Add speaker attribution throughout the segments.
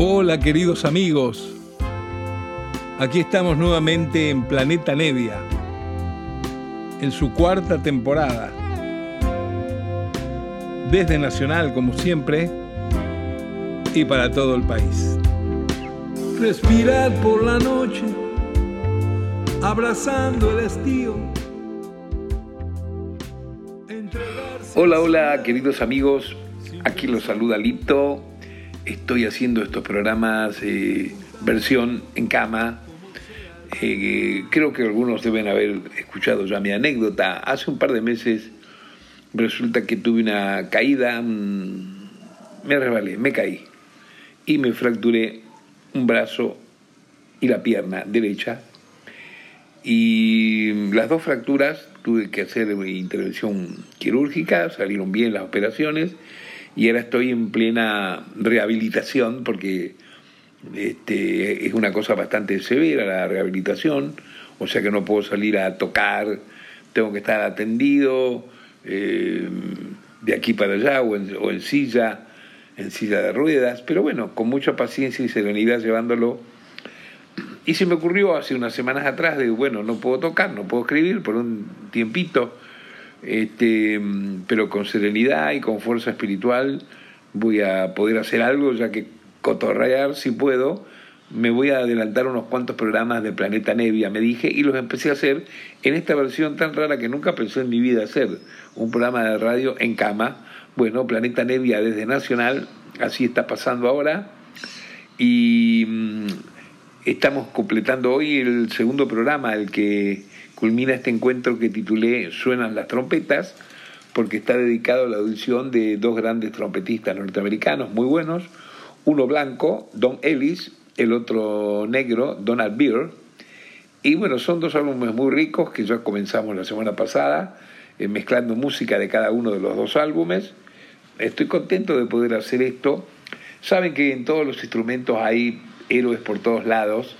Speaker 1: Hola queridos amigos, aquí estamos nuevamente en Planeta Nevia, en su cuarta temporada. Desde Nacional, como siempre, y para todo el país.
Speaker 2: Respirar por la noche, abrazando el estío.
Speaker 1: Hola, hola queridos amigos, aquí los saluda Lito estoy haciendo estos programas eh, versión en cama. Eh, creo que algunos deben haber escuchado ya mi anécdota. Hace un par de meses resulta que tuve una caída, mm, me resbalé, me caí y me fracturé un brazo y la pierna derecha. Y las dos fracturas tuve que hacer intervención quirúrgica, salieron bien las operaciones y ahora estoy en plena rehabilitación porque este, es una cosa bastante severa la rehabilitación, o sea que no puedo salir a tocar, tengo que estar atendido eh, de aquí para allá o en, o en silla, en silla de ruedas, pero bueno, con mucha paciencia y serenidad llevándolo. Y se me ocurrió hace unas semanas atrás de, bueno, no puedo tocar, no puedo escribir por un tiempito, este, pero con serenidad y con fuerza espiritual voy a poder hacer algo, ya que cotorrear si puedo, me voy a adelantar unos cuantos programas de Planeta Nevia, me dije, y los empecé a hacer en esta versión tan rara que nunca pensé en mi vida hacer, un programa de radio en cama. Bueno, Planeta Nevia desde Nacional, así está pasando ahora, y mm, estamos completando hoy el segundo programa, el que culmina este encuentro que titulé Suenan las trompetas, porque está dedicado a la audición de dos grandes trompetistas norteamericanos muy buenos, uno blanco, Don Ellis, el otro negro, Donald Beer. Y bueno, son dos álbumes muy ricos que ya comenzamos la semana pasada, eh, mezclando música de cada uno de los dos álbumes. Estoy contento de poder hacer esto. Saben que en todos los instrumentos hay héroes por todos lados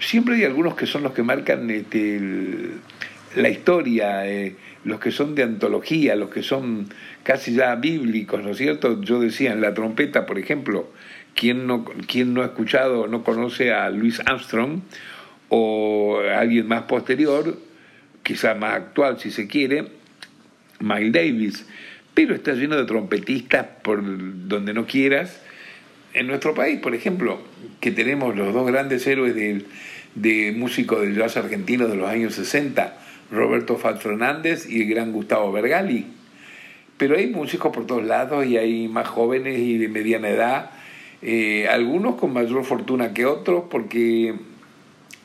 Speaker 1: siempre hay algunos que son los que marcan este, la historia, eh, los que son de antología, los que son casi ya bíblicos, ¿no es cierto? Yo decía, en la trompeta, por ejemplo, ¿quién no, quién no ha escuchado, no conoce a Louis Armstrong o alguien más posterior, quizá más actual si se quiere, Miles Davis? Pero está lleno de trompetistas por donde no quieras en nuestro país, por ejemplo, que tenemos los dos grandes héroes de músicos del jazz argentino de los años 60, Roberto Fat Fernández y el gran Gustavo Bergali. Pero hay músicos por todos lados y hay más jóvenes y de mediana edad, eh, algunos con mayor fortuna que otros, porque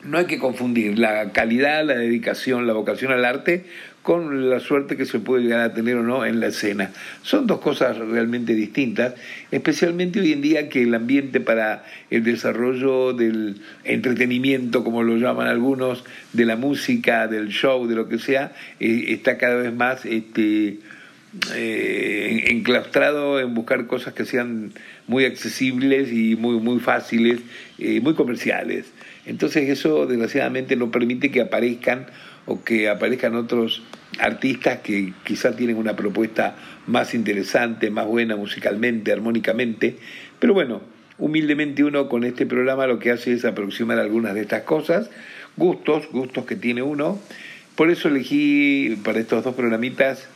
Speaker 1: no hay que confundir la calidad, la dedicación, la vocación al arte con la suerte que se puede llegar a tener o no en la escena. Son dos cosas realmente distintas, especialmente hoy en día que el ambiente para el desarrollo del entretenimiento, como lo llaman algunos, de la música, del show, de lo que sea, eh, está cada vez más este, eh, enclaustrado en buscar cosas que sean muy accesibles y muy, muy fáciles, eh, muy comerciales. Entonces eso desgraciadamente no permite que aparezcan o que aparezcan otros artistas que quizá tienen una propuesta más interesante, más buena musicalmente, armónicamente. Pero bueno, humildemente uno con este programa lo que hace es aproximar algunas de estas cosas, gustos, gustos que tiene uno. Por eso elegí para estos dos programitas,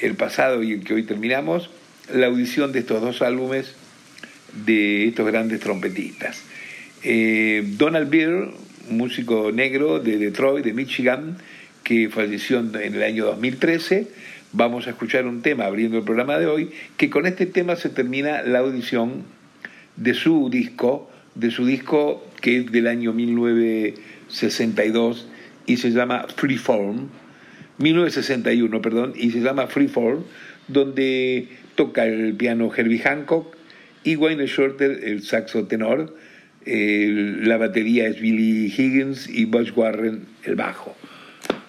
Speaker 1: el pasado y el que hoy terminamos, la audición de estos dos álbumes de estos grandes trompetistas. Eh, Donald Beer, músico negro de Detroit, de Michigan, que falleció en el año 2013. Vamos a escuchar un tema abriendo el programa de hoy, que con este tema se termina la audición de su disco, de su disco que es del año 1962 y se llama Freeform, 1961, perdón, y se llama Freeform, donde toca el piano Herbie Hancock y Wayne Shorter el saxo tenor, la batería es Billy Higgins y Butch Warren el bajo.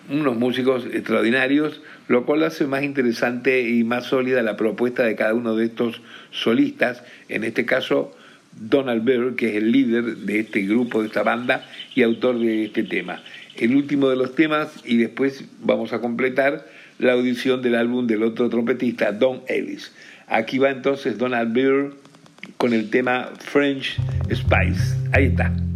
Speaker 1: Unos músicos extraordinarios, lo cual hace más interesante y más sólida la propuesta de cada uno de estos solistas, en este caso Donald Byrd, que es el líder de este grupo, de esta banda y autor de este tema. El último de los temas y después vamos a completar la audición del álbum del otro trompetista, Don Ellis. Aquí va entonces Donald Byrd con el tema French Spice. Ahí está.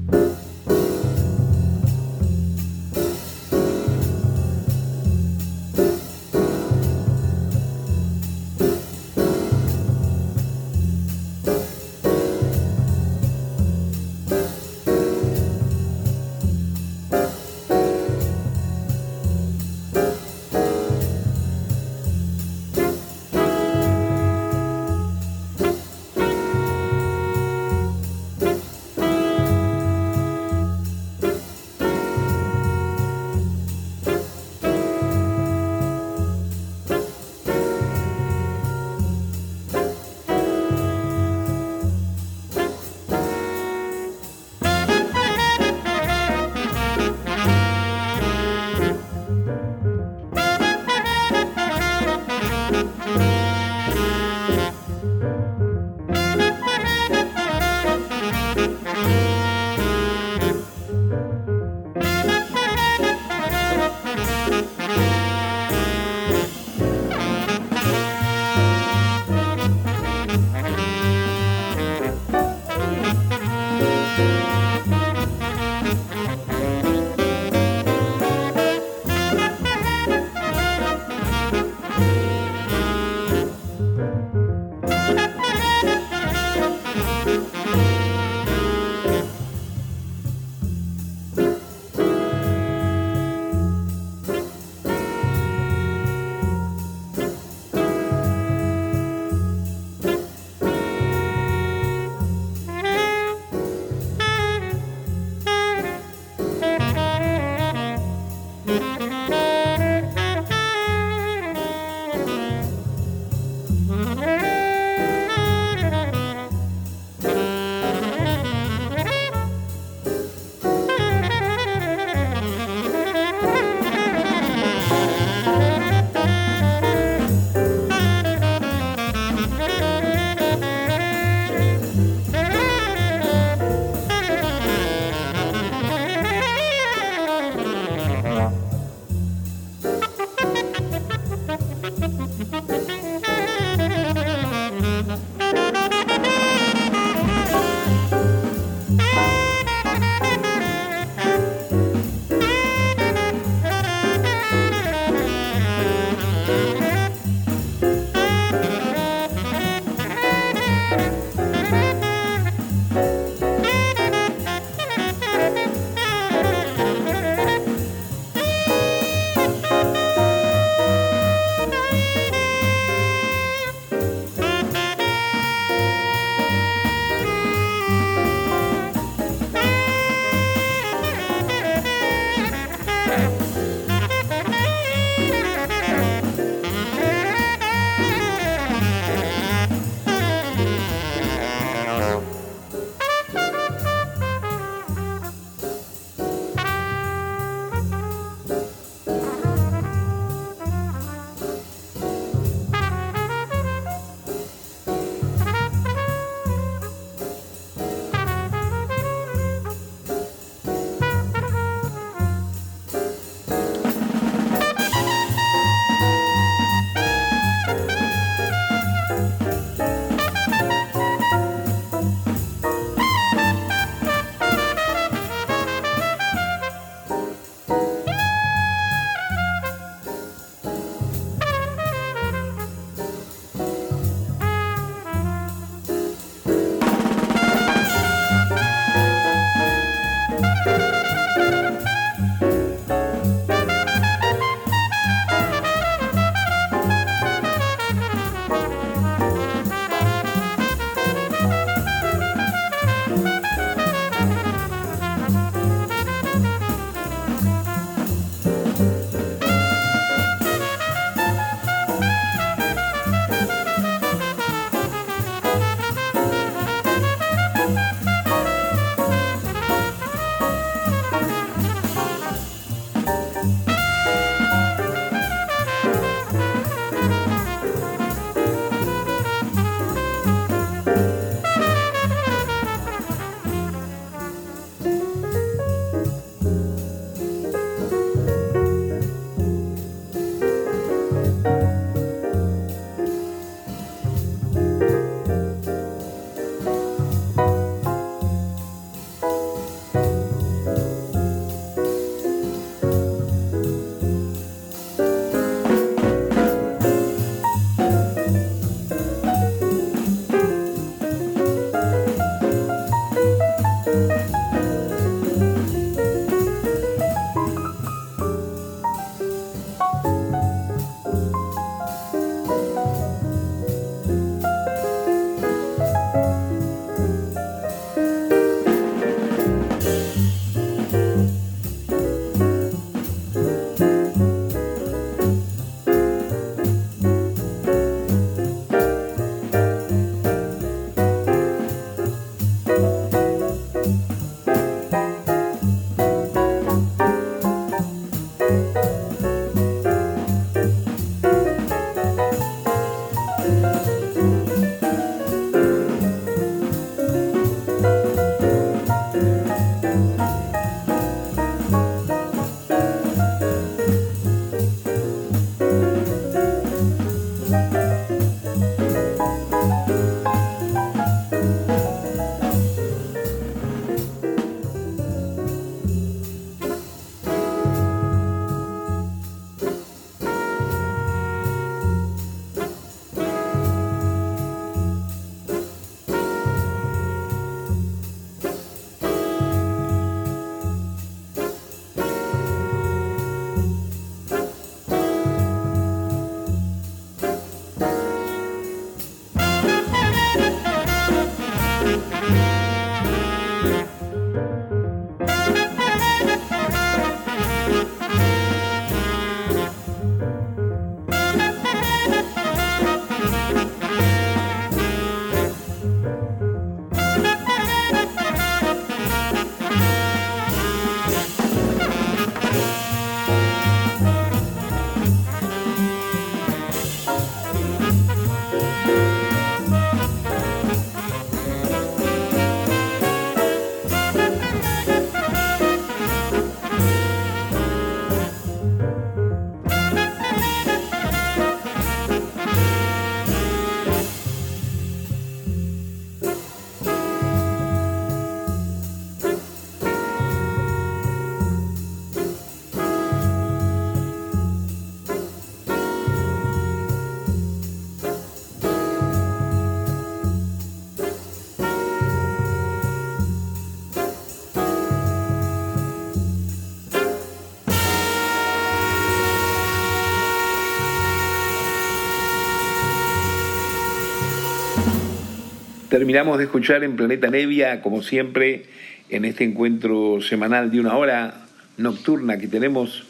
Speaker 1: Terminamos de escuchar en Planeta Nevia, como siempre, en este encuentro semanal de una hora nocturna que tenemos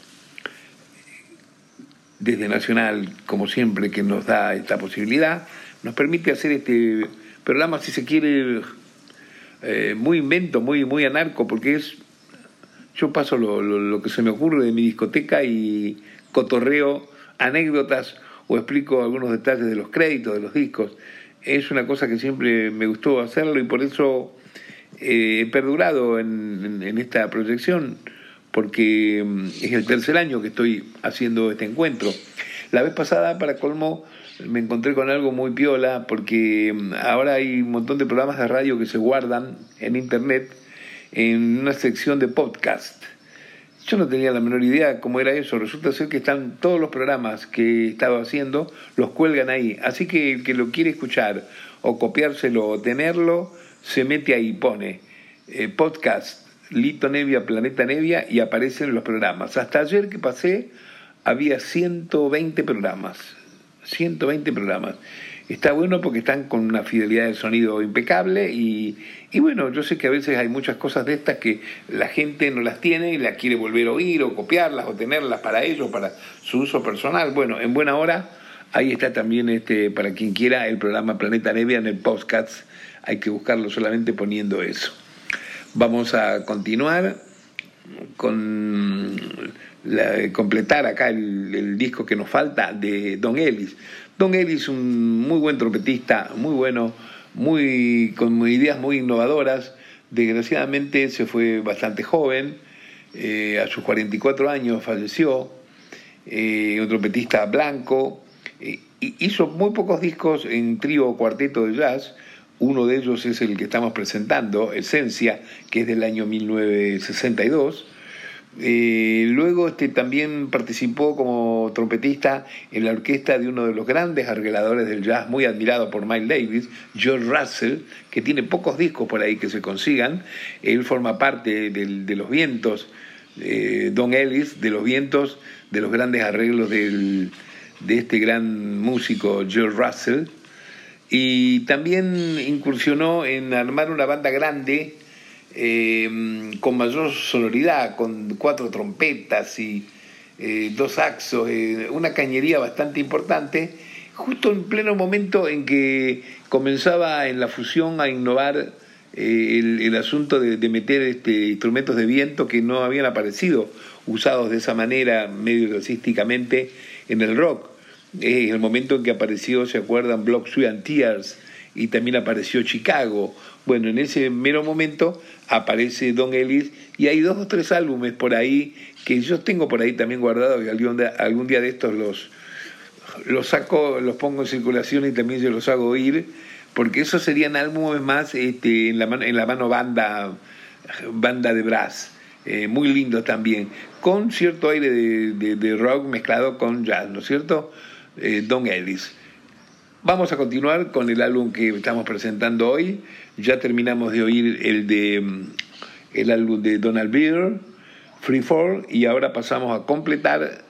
Speaker 1: desde Nacional, como siempre, que nos da esta posibilidad, nos permite hacer este programa, si se quiere, eh, muy invento, muy, muy anarco, porque es, yo paso lo, lo que se me ocurre de mi discoteca y cotorreo anécdotas o explico algunos detalles de los créditos de los discos. Es una cosa que siempre me gustó hacerlo y por eso eh, he perdurado en, esta proyección, porque mm, es el tercer año que estoy haciendo este encuentro. La vez pasada, para colmo, me encontré con algo muy piola, porque mm, ahora hay un montón de programas de radio que se guardan en internet en una sección de podcast. Yo no tenía la menor idea cómo era eso. Resulta ser que están todos los programas que he estado haciendo, los cuelgan ahí. Así que el que lo quiere escuchar o copiárselo o tenerlo, se mete ahí, pone eh, podcast Lito Nevia, Planeta Nevia y aparecen los programas. Hasta ayer que pasé había 120 programas. 120 programas. Está bueno porque están con una fidelidad de sonido impecable y, y, bueno, yo sé que a veces hay muchas cosas de estas que la gente no las tiene y las quiere volver a oír o copiarlas o tenerlas para ellos, para su uso personal. Bueno, en buena hora, ahí está también este, para quien quiera el programa Planeta Nevia en el podcast hay que buscarlo solamente poniendo eso. Vamos a continuar con completar acá el, disco que nos falta de Don Ellis. Don Ellis, un muy buen trompetista, muy bueno, muy, con ideas muy innovadoras. Desgraciadamente se fue bastante joven, eh, a sus 44 años falleció, eh, un trompetista blanco, eh, hizo muy pocos discos en trío o cuarteto de jazz, uno de ellos es el que estamos presentando, Esencia, que es del año 1962. Eh, luego este, también participó como trompetista en la orquesta de uno de los grandes arregladores del jazz, muy admirado por Miles Davis, George Russell, que tiene pocos discos por ahí que se consigan. Él forma parte de los vientos, eh, Don Ellis, de los vientos de los grandes arreglos de este gran músico George Russell y también incursionó en armar una banda grande eh, con mayor sonoridad, con cuatro trompetas y eh, dos saxos, eh, una cañería bastante importante, justo en pleno momento en que comenzaba en la fusión a innovar el, asunto de, meter este, instrumentos de viento que no habían aparecido usados de esa manera medio jazzísticamente en el rock en el momento en que apareció, ¿se acuerdan? Block Sweat and Tears y también apareció Chicago. Bueno, en ese mero momento aparece Don Ellis y hay dos o tres álbumes por ahí que yo tengo por ahí también guardados y algún algún día de estos los, los saco, los pongo en circulación y también yo los hago oír, porque esos serían álbumes más este, en, la mano, en la mano banda, banda de brass. Eh, muy lindos también, con cierto aire de, de rock mezclado con jazz, ¿no es cierto? Eh, Don Ellis. Vamos a continuar con el álbum que estamos presentando hoy. Ya terminamos de oír el de mm, el álbum de Donald Beer, Free Fall, y ahora pasamos a completar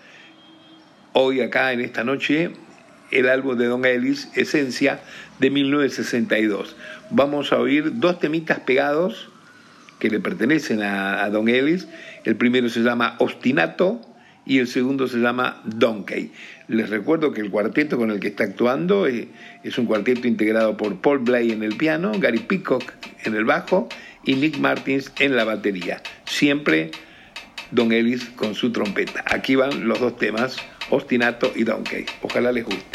Speaker 1: hoy acá en esta noche el álbum de Don Ellis, Esencia, de 1962. Vamos a oír dos temitas pegados que le pertenecen a, a Don Ellis. El primero se llama Ostinato y el segundo se llama Donkey. Les recuerdo que el cuarteto con el que está actuando es, un cuarteto integrado por Paul Blay en el piano, Gary Peacock en el bajo y Nick Martins en la batería. Siempre Don Ellis con su trompeta. Aquí van los dos temas, Ostinato y Donkey. Ojalá les guste.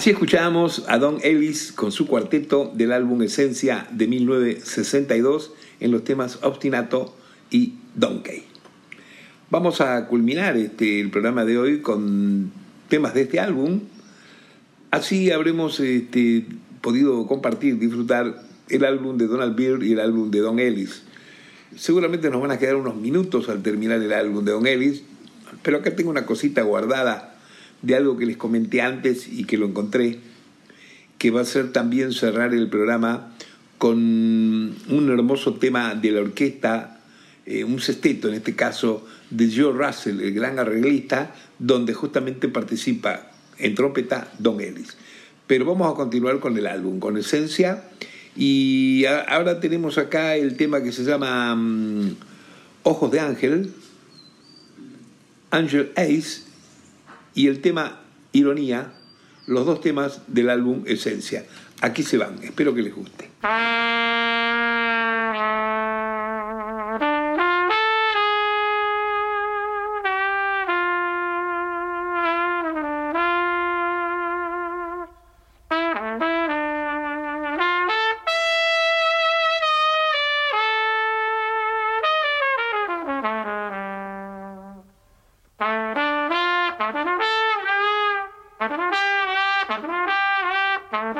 Speaker 1: Así escuchábamos a Don Ellis con su cuarteto del álbum Esencia de 1962 en los temas Obstinato y Donkey. Vamos a culminar este, el programa de hoy con temas de este álbum. Así habremos este, podido compartir, disfrutar el álbum de Donald Byrd y el álbum de Don Ellis. Seguramente nos van a quedar unos minutos al terminar el álbum de Don Ellis, pero acá tengo una cosita guardada de algo que les comenté antes y que lo encontré, que va a ser también cerrar el programa con un hermoso tema de la orquesta, eh, un sexteto en este caso, de Joe Russell, el gran arreglista, donde justamente participa en trompeta Don Ellis. Pero vamos a continuar con el álbum, con esencia, y ahora tenemos acá el tema que se llama mm, Ojos de Ángel, Angel Ace, y el tema Ironía, los dos temas del álbum Esencia. Aquí se van, espero que les guste. Bye.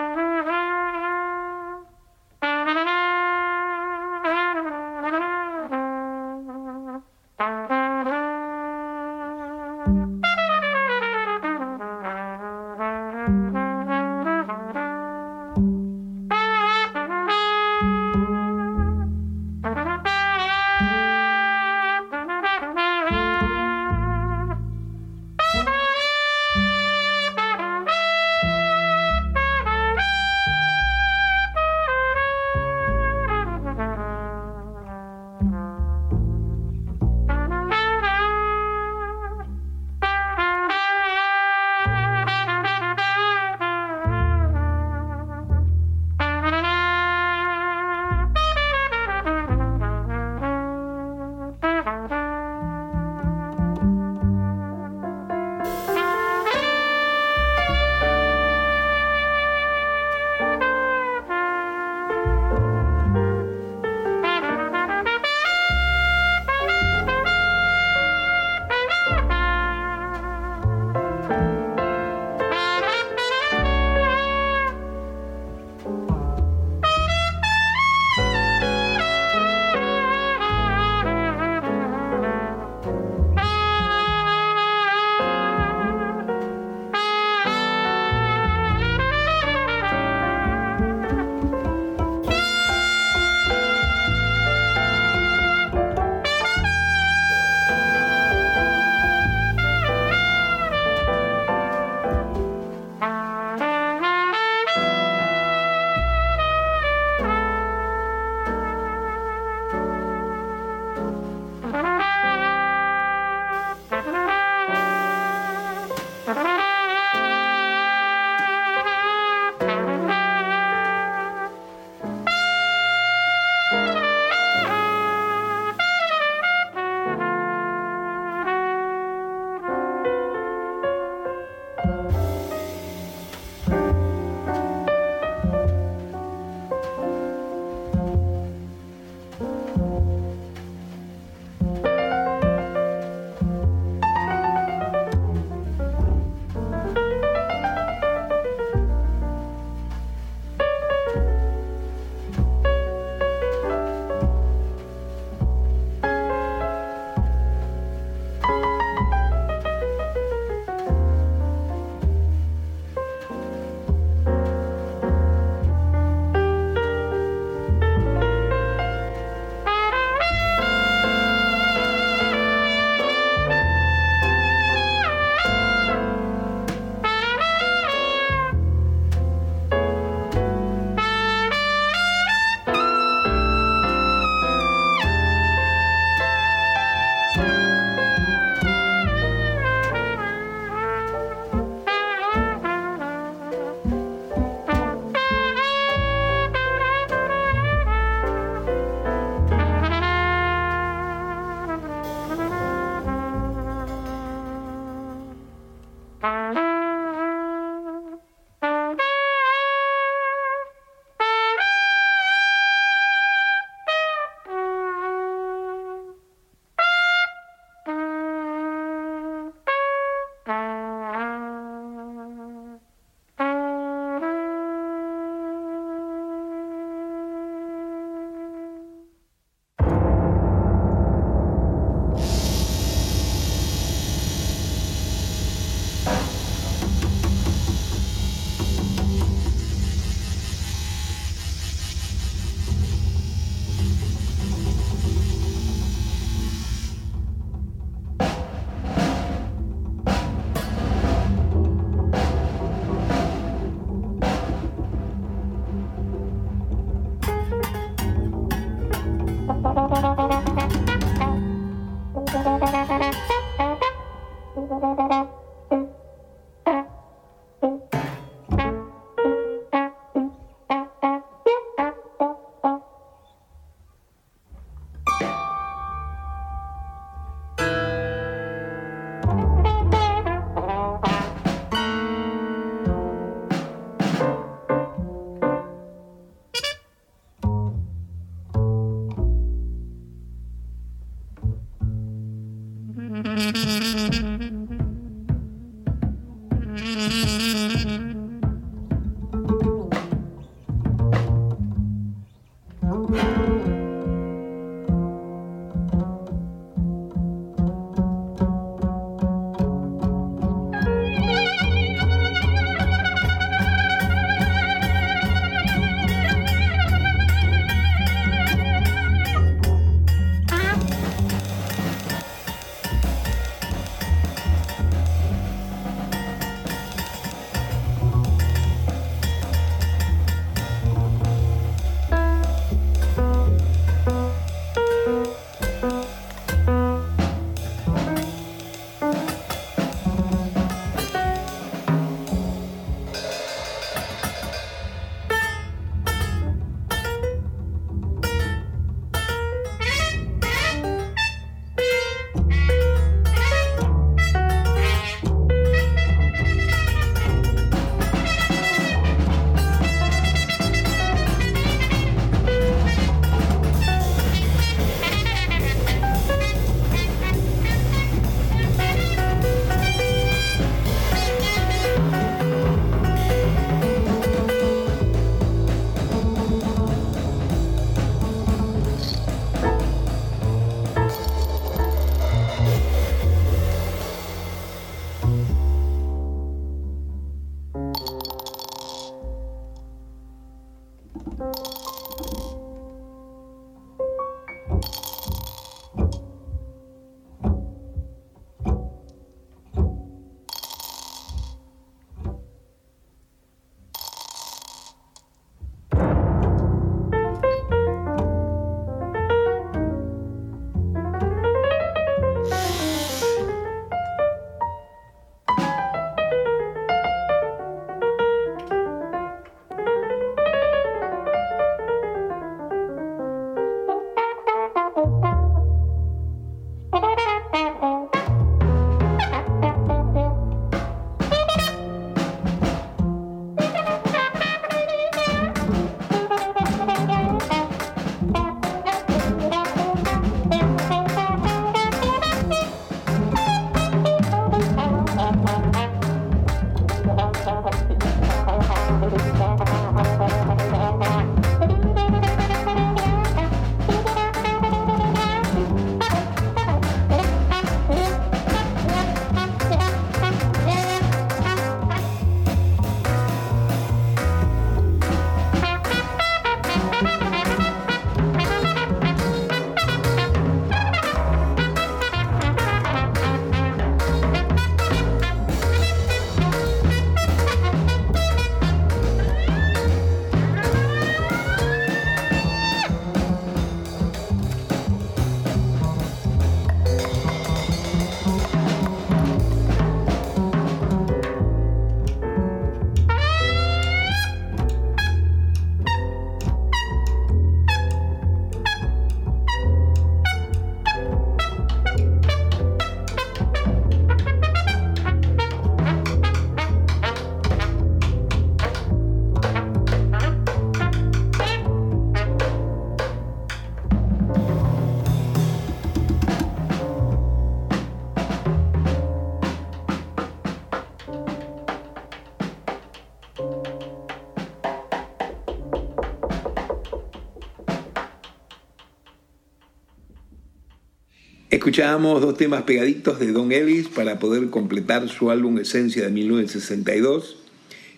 Speaker 1: Escuchábamos dos temas pegaditos de Don Ellis para poder completar su álbum Esencia de 1962.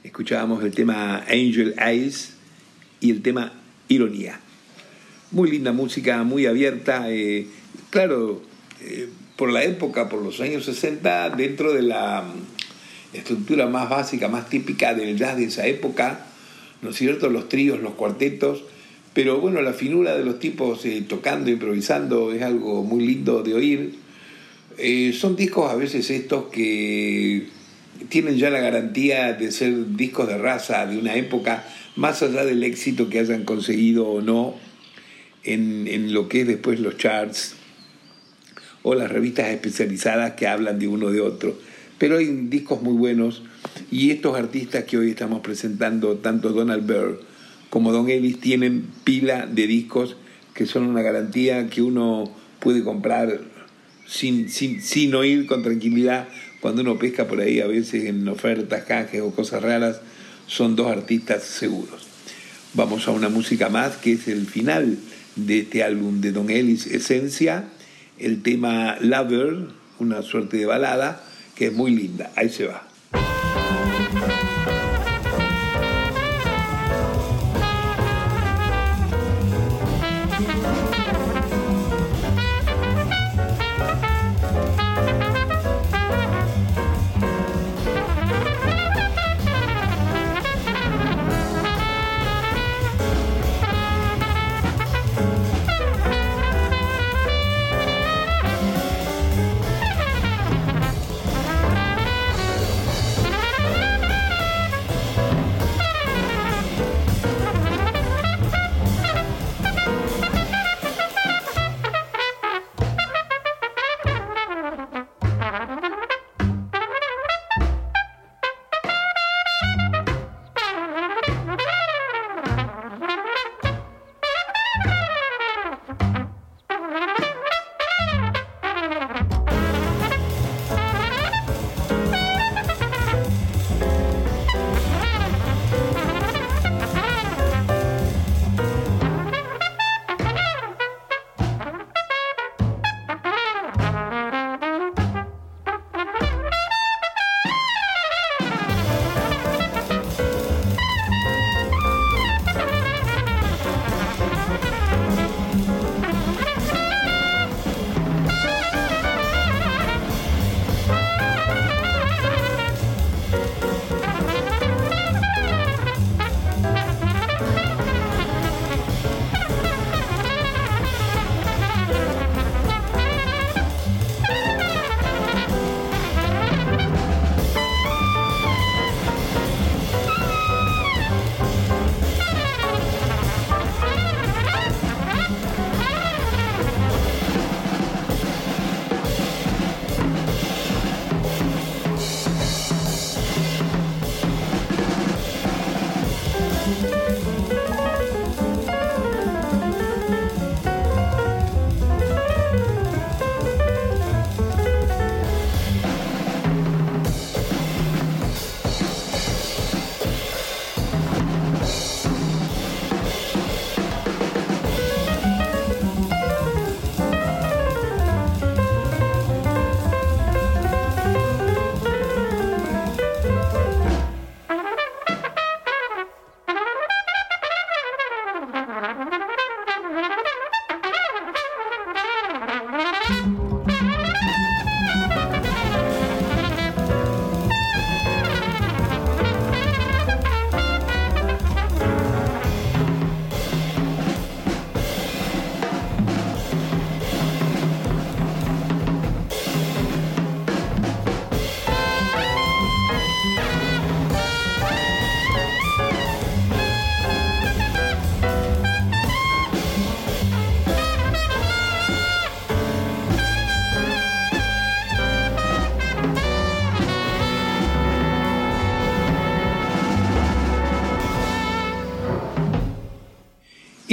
Speaker 1: Escuchábamos el tema Angel Eyes y el tema Ironía. Muy linda música, muy abierta. Eh, claro, eh, por la época, por los años 60, dentro de la mm, estructura más básica, más típica del jazz de esa época, ¿no es cierto? Los tríos, los cuartetos, Pero bueno, la finura de los tipos eh, tocando, improvisando, es algo muy lindo de oír. Eh, son discos a veces estos que tienen ya la garantía de ser discos de raza de una época, más allá del éxito que hayan conseguido o no en, en lo que es después los charts o las revistas especializadas que hablan de uno de otro. Pero hay discos muy buenos y estos artistas que hoy estamos presentando, tanto Donald Byrd como Don Ellis, tienen pila de discos que son una garantía que uno puede comprar sin, sin, sin oír con tranquilidad cuando uno pesca por ahí a veces en ofertas, canjes o cosas raras, son dos artistas seguros. Vamos a una música más que es el final de este álbum de Don Ellis, Esencia, el tema Lover, una suerte de balada, que es muy linda. Ahí se va.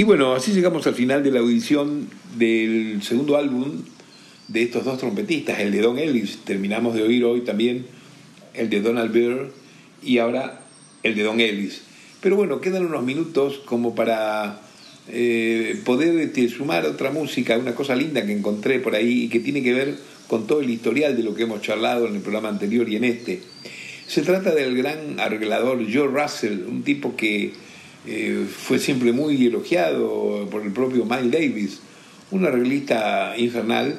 Speaker 1: Y bueno, así llegamos al final de la audición del segundo álbum de estos dos trompetistas, el de Don Ellis. Terminamos de oír hoy también el de Donald Byrd y ahora el de Don Ellis. Pero bueno, quedan unos minutos como para eh, poder este, sumar otra música, una cosa linda que encontré por ahí y que tiene que ver con todo el historial de lo que hemos charlado en el programa anterior y en este. Se trata del gran arreglador Joe Russell, un tipo que eh, fue siempre muy elogiado por el propio Miles Davis, un arreglista infernal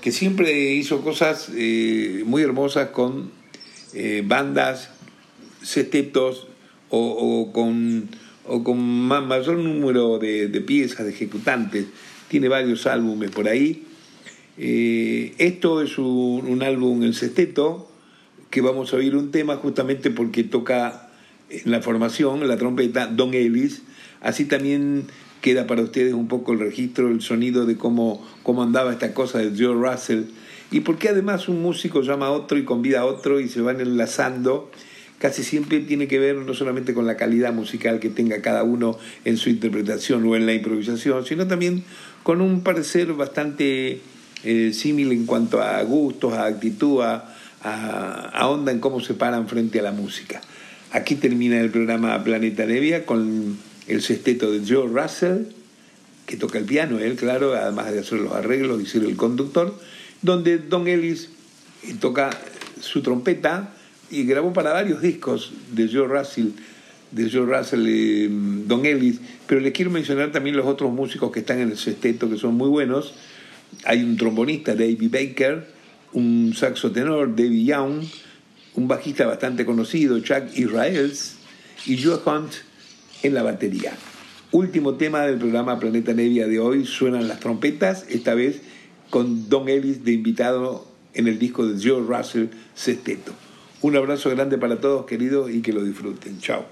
Speaker 1: que siempre hizo cosas eh, muy hermosas con eh, bandas, sextetos o, con o con mayor número de, piezas, de ejecutantes. Tiene varios álbumes por ahí. Esto es un, álbum en sexteto que vamos a oír un tema justamente porque toca en la formación, la trompeta, Don Ellis. Así también queda para ustedes un poco el registro, el sonido de cómo, cómo andaba esta cosa de Joe Russell. Y porque además un músico llama a otro y convida a otro y se van enlazando casi siempre tiene que ver no solamente con la calidad musical que tenga cada uno en su interpretación o en la improvisación, sino también con un parecer bastante eh, en cuanto a gustos, a actitud, a, onda en cómo se paran frente a la música. Aquí termina el programa Planeta Nevia con el sexteto de Joe Russell, que toca el piano, él, claro, además de hacer los arreglos y ser el conductor, donde Don Ellis toca su trompeta, y grabó para varios discos de Joe Russell, de Joe Russell, eh, Don Ellis, pero les quiero mencionar también los otros músicos que están en el sexteto que son muy buenos. Hay un trombonista, David Baker, un saxo tenor, David Young, un bajista bastante conocido, Chuck Israels, y Joe Hunt en la batería. Último tema del programa Planeta Nevia de hoy, suenan las trompetas, esta vez con Don Ellis de invitado en el disco de Joe Russell Sexteto. Un abrazo grande para todos, queridos, y que lo disfruten. Chao.